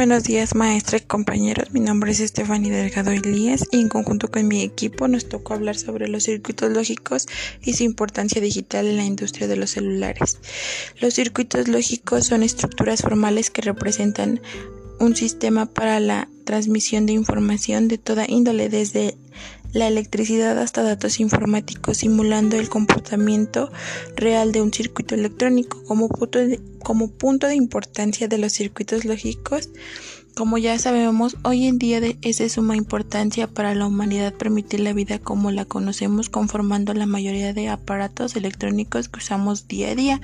Buenos días, maestra y compañeros. Mi nombre es Estefany Delgado Elías y en conjunto con mi equipo nos tocó hablar sobre los circuitos lógicos y su importancia digital en la industria de los celulares. Los circuitos lógicos son estructuras formales que representan un sistema para la transmisión de información de toda índole, desde la electricidad hasta datos informáticos, simulando el comportamiento real de un circuito electrónico como punto de, como punto de importancia de los circuitos lógicos. Como ya sabemos, hoy en día es de suma importancia para la humanidad permitir la vida como la conocemos, conformando la mayoría de aparatos electrónicos que usamos día a día.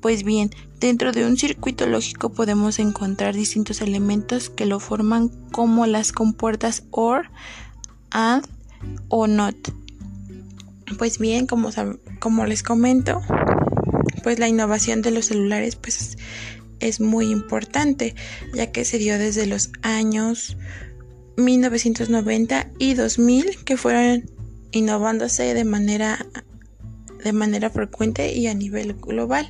Pues bien, dentro de un circuito lógico podemos encontrar distintos elementos que lo forman como las compuertas OR, AND, o not. Pues bien, como, como les comento, pues la innovación de los celulares pues es muy importante, ya que se dio desde los años 1990 y 2000 que fueron innovándose de manera de manera frecuente y a nivel global.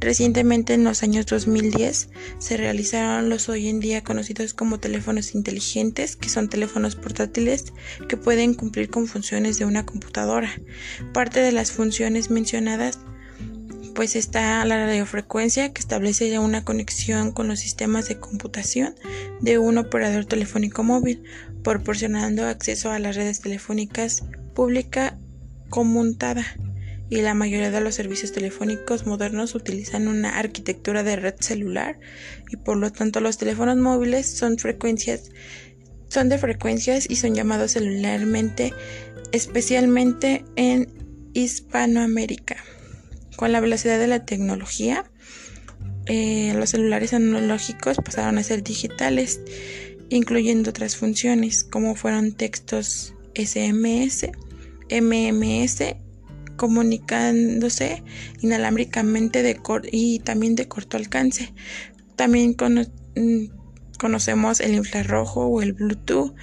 Recientemente, en los años 2010, se realizaron los hoy en día conocidos como teléfonos inteligentes, que son teléfonos portátiles que pueden cumplir con funciones de una computadora. Parte de las funciones mencionadas pues está la radiofrecuencia que establece una conexión con los sistemas de computación de un operador telefónico móvil, proporcionando acceso a las redes telefónicas pública conmutada y la mayoría de los servicios telefónicos modernos utilizan una arquitectura de red celular y por lo tanto los teléfonos móviles son frecuencias son de frecuencias y son llamados celularmente especialmente en Hispanoamérica. Con la velocidad de la tecnología, eh, los celulares analógicos pasaron a ser digitales, incluyendo otras funciones como fueron textos SMS, MMS comunicándose inalámbricamente de y también de corto alcance. También mm, conocemos el infrarrojo o el Bluetooth.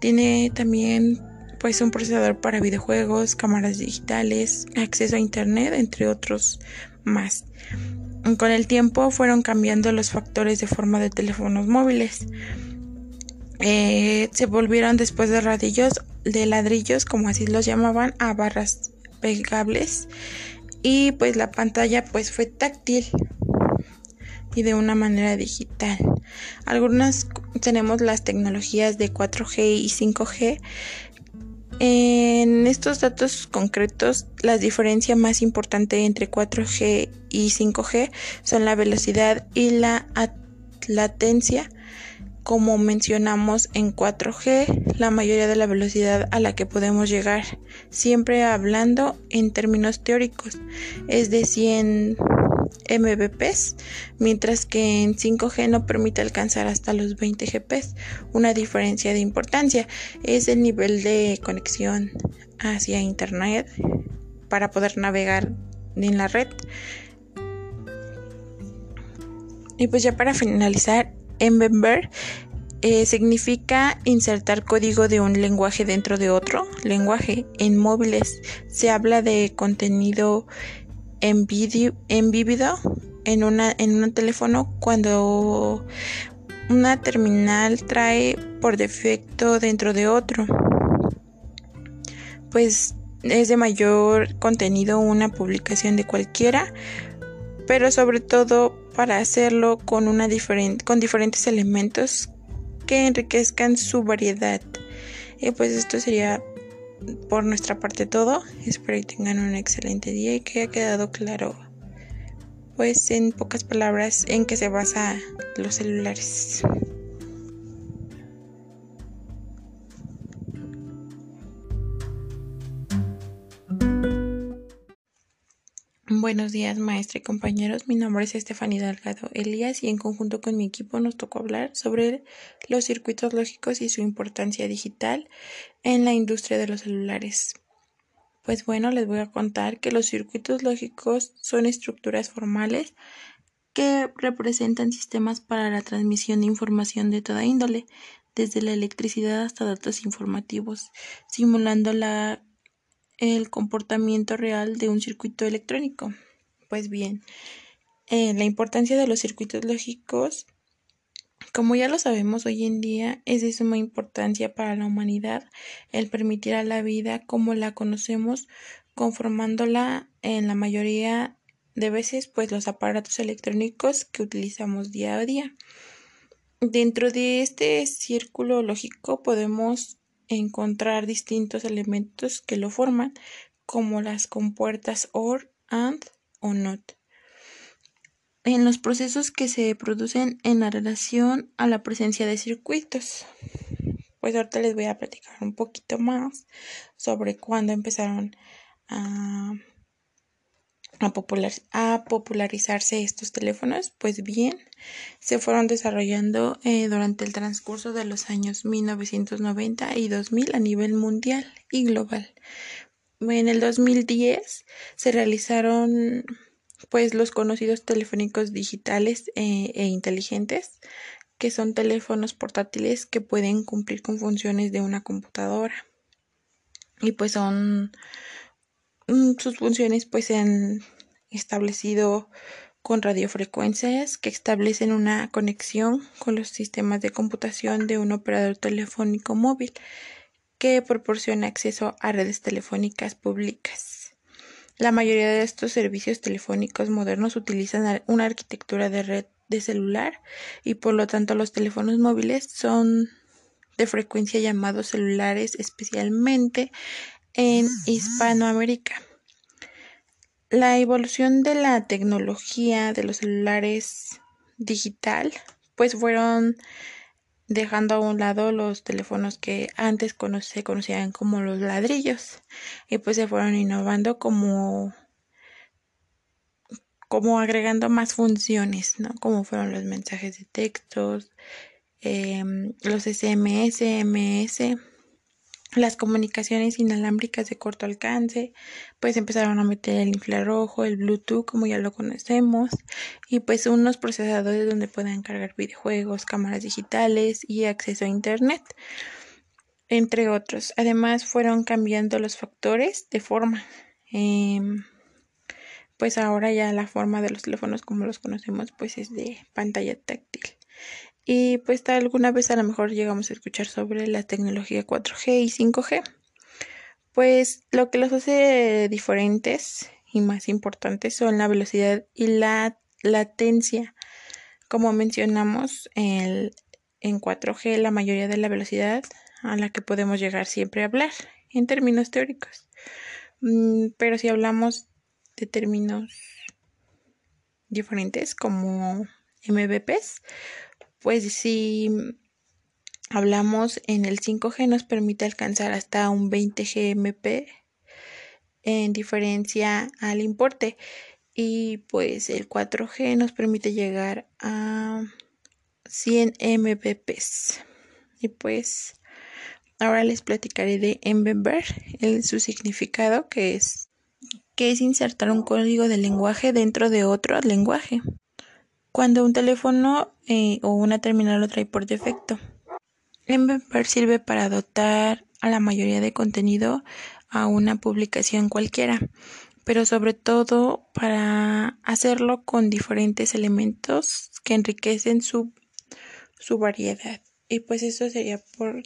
Tiene también pues un procesador para videojuegos, cámaras digitales, acceso a internet, entre otros más. Con el tiempo fueron cambiando los factores de forma de teléfonos móviles. Eh, se volvieron después de radillos, de ladrillos, como así los llamaban, a barras pegables y pues la pantalla pues fue táctil y de una manera digital. Algunas tenemos las tecnologías de 4G y 5G. En estos datos concretos, la diferencia más importante entre 4G y 5G son la velocidad y la latencia como mencionamos en 4G, la mayoría de la velocidad a la que podemos llegar, siempre hablando en términos teóricos, es de 100 Mbps, mientras que en 5G no permite alcanzar hasta los 20 Gbps. Una diferencia de importancia es el nivel de conexión hacia Internet para poder navegar en la red. Y pues ya para finalizar, Embedder eh, significa insertar código de un lenguaje dentro de otro lenguaje. En móviles se habla de contenido en, una, en un teléfono cuando una terminal trae por defecto dentro de otro. Pues es de mayor contenido una publicación de cualquiera, pero sobre todo para hacerlo con, una con diferentes elementos que enriquezcan su variedad. Y pues esto sería por nuestra parte todo. Espero que tengan un excelente día y que haya quedado claro, pues en pocas palabras, en qué se basa los celulares. Buenos días, maestra y compañeros. Mi nombre es Estefanía Delgado Elías y en conjunto con mi equipo nos tocó hablar sobre los circuitos lógicos y su importancia digital en la industria de los celulares. Pues bueno, les voy a contar que los circuitos lógicos son estructuras formales que representan sistemas para la transmisión de información de toda índole, desde la electricidad hasta datos informativos, simulando la el comportamiento real de un circuito electrónico. Pues bien, eh, la importancia de los circuitos lógicos Como ya lo sabemos hoy en día, es de suma importancia para la humanidad el permitir a la vida como la conocemos, conformándola en la mayoría de veces pues los aparatos electrónicos que utilizamos día a día. Dentro de este círculo lógico podemos encontrar distintos elementos que lo forman, como las compuertas OR, AND o NOT en los procesos que se producen en la relación a la presencia de circuitos. Pues ahorita les voy a platicar un poquito más sobre cuándo empezaron a, a, popularizarse estos teléfonos. Pues bien, se fueron desarrollando eh, durante el transcurso de los años 1990 y 2000 a nivel mundial y global. En el 2010 se realizaron pues los conocidos telefónicos digitales eh, e inteligentes, que son teléfonos portátiles que pueden cumplir con funciones de una computadora. Y pues son sus funciones pues se han establecido con radiofrecuencias que establecen una conexión con los sistemas de computación de un operador telefónico móvil que proporciona acceso a redes telefónicas públicas. La mayoría de estos servicios telefónicos modernos utilizan una arquitectura de red de celular y por lo tanto los teléfonos móviles son de frecuencia llamados celulares especialmente en Hispanoamérica. La evolución de la tecnología de los celulares digital pues fueron dejando a un lado los teléfonos que antes se conocían como los ladrillos y pues se fueron innovando como como agregando más funciones, ¿no? Como fueron los mensajes de textos, em, los SMS, MS, las comunicaciones inalámbricas de corto alcance, pues empezaron a meter el infrarrojo, el Bluetooth, como ya lo conocemos, y pues unos procesadores donde pueden cargar videojuegos, cámaras digitales y acceso a Internet, entre otros. Además, fueron cambiando los factores de forma. Em, pues ahora ya la forma de los teléfonos como los conocemos, pues es de pantalla táctil. Y pues alguna vez a lo mejor llegamos a escuchar sobre la tecnología 4G y 5G. Pues lo que los hace diferentes y más importantes son la velocidad y la latencia. Como mencionamos, en 4G la mayoría de la velocidad a la que podemos llegar siempre a hablar en términos teóricos. Mm, pero si hablamos de términos diferentes como MBPs, pues si hablamos en el 5G nos permite alcanzar hasta un 20 GMP en diferencia al importe. Y pues el 4G nos permite llegar a 100 Mbps y pues ahora les platicaré de Mbps, su significado que es que es insertar un código de lenguaje dentro de otro lenguaje cuando un teléfono eh, o una terminal lo trae por defecto. Ember sirve para dotar a la mayoría de contenido a una publicación cualquiera, pero sobre todo para hacerlo con diferentes elementos que enriquecen su, su variedad. Y pues eso sería por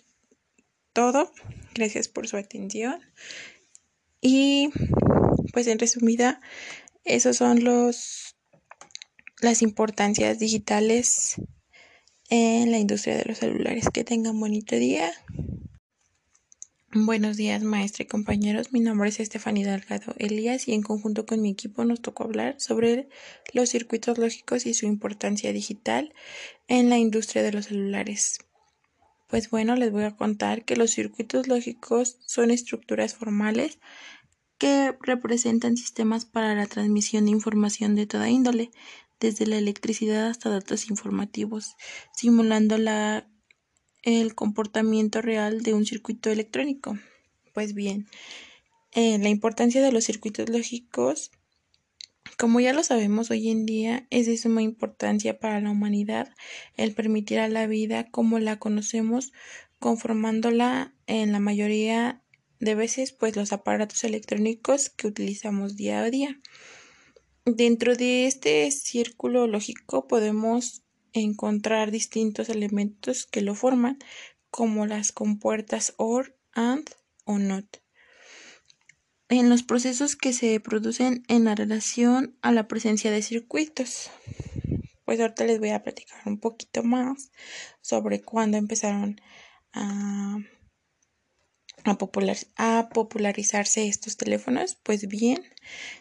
todo. Gracias por su atención. Y pues en resumida, esos son los las importancias digitales en la industria de los celulares. Que tengan bonito día. Buenos días, maestra y compañeros. Mi nombre es Estefanía Delgado Elías y en conjunto con mi equipo nos tocó hablar sobre los circuitos lógicos y su importancia digital en la industria de los celulares. Pues bueno, les voy a contar que los circuitos lógicos son estructuras formales que representan sistemas para la transmisión de información de toda índole, desde la electricidad hasta datos informativos, simulando la, el comportamiento real de un circuito electrónico. Pues bien, eh, la importancia de los circuitos lógicos, como ya lo sabemos hoy en día, es de suma importancia para la humanidad el permitir a la vida como la conocemos, conformándola en la mayoría de veces pues los aparatos electrónicos que utilizamos día a día. Dentro de este círculo lógico podemos encontrar distintos elementos que lo forman, como las compuertas OR, AND o NOT. En los procesos que se producen en la relación a la presencia de circuitos. Pues ahorita les voy a platicar un poquito más sobre cuándo empezaron a a, popularizarse estos teléfonos? Pues bien,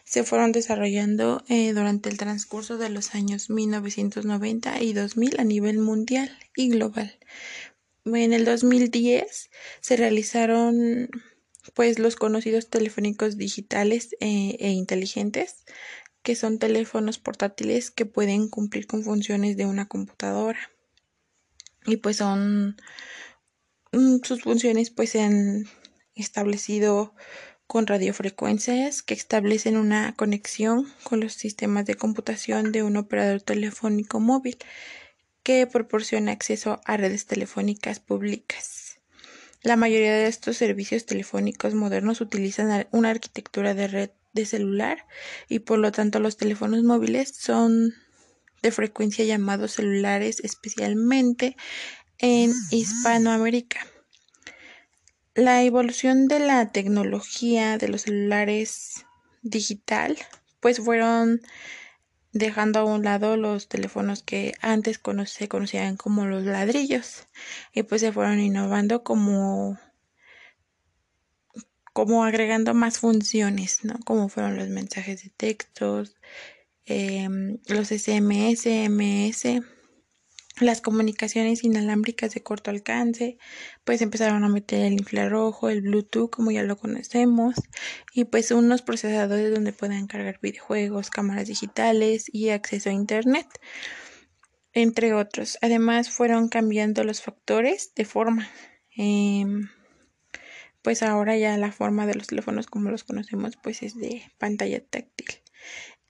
se fueron desarrollando eh, durante el transcurso de los años 1990 y 2000 a nivel mundial y global. En el 2010 se realizaron pues los conocidos telefónicos digitales eh, e inteligentes, que son teléfonos portátiles que pueden cumplir con funciones de una computadora. Y pues son sus funciones pues se han establecido con radiofrecuencias que establecen una conexión con los sistemas de computación de un operador telefónico móvil que proporciona acceso a redes telefónicas públicas. La mayoría de estos servicios telefónicos modernos utilizan una arquitectura de red de celular y por lo tanto los teléfonos móviles son de frecuencia llamados celulares especialmente en Hispanoamérica. La evolución de la tecnología de los celulares digital, pues fueron dejando a un lado los teléfonos que antes se conocían como los ladrillos y pues se fueron innovando como como agregando más funciones, ¿no? Como fueron los mensajes de textos, em, los SMS, MS, las comunicaciones inalámbricas de corto alcance, pues empezaron a meter el infrarrojo, el Bluetooth, como ya lo conocemos, y pues unos procesadores donde pueden cargar videojuegos, cámaras digitales y acceso a Internet, entre otros. Además, fueron cambiando los factores de forma. Em, pues ahora ya la forma de los teléfonos como los conocemos, pues es de pantalla táctil.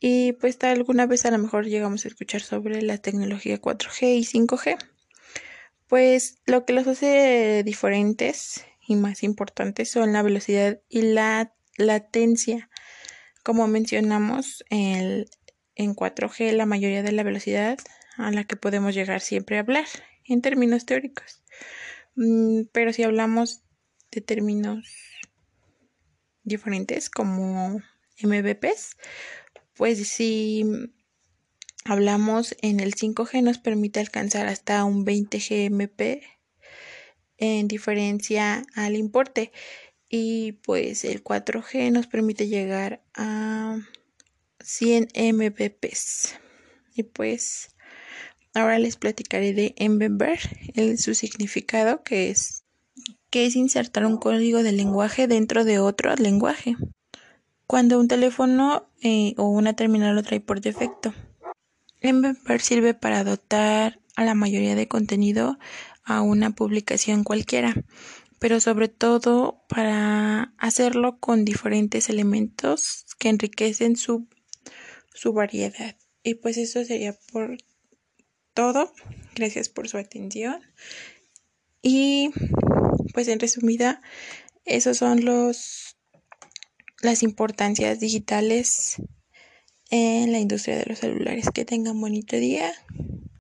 Y pues alguna vez a lo mejor llegamos a escuchar sobre la tecnología 4G y 5G. Pues lo que los hace diferentes y más importantes son la velocidad y la latencia. Como mencionamos, en 4G la mayoría de la velocidad a la que podemos llegar siempre a hablar en términos teóricos. Mm, pero si hablamos de términos diferentes como MBPs, pues si hablamos en el 5G nos permite alcanzar hasta un 20 GMP en diferencia al importe. Y pues el 4G nos permite llegar a 100 Mbps y pues ahora les platicaré de Mbber, su significado que es que es insertar un código de lenguaje dentro de otro lenguaje cuando un teléfono eh, o una terminal lo trae por defecto. Embedder sirve para dotar a la mayoría de contenido a una publicación cualquiera, pero sobre todo para hacerlo con diferentes elementos que enriquecen su, su variedad. Y pues eso sería por todo. Gracias por su atención. Y pues en resumida, esos son los las importancias digitales en la industria de los celulares. Que tengan bonito día.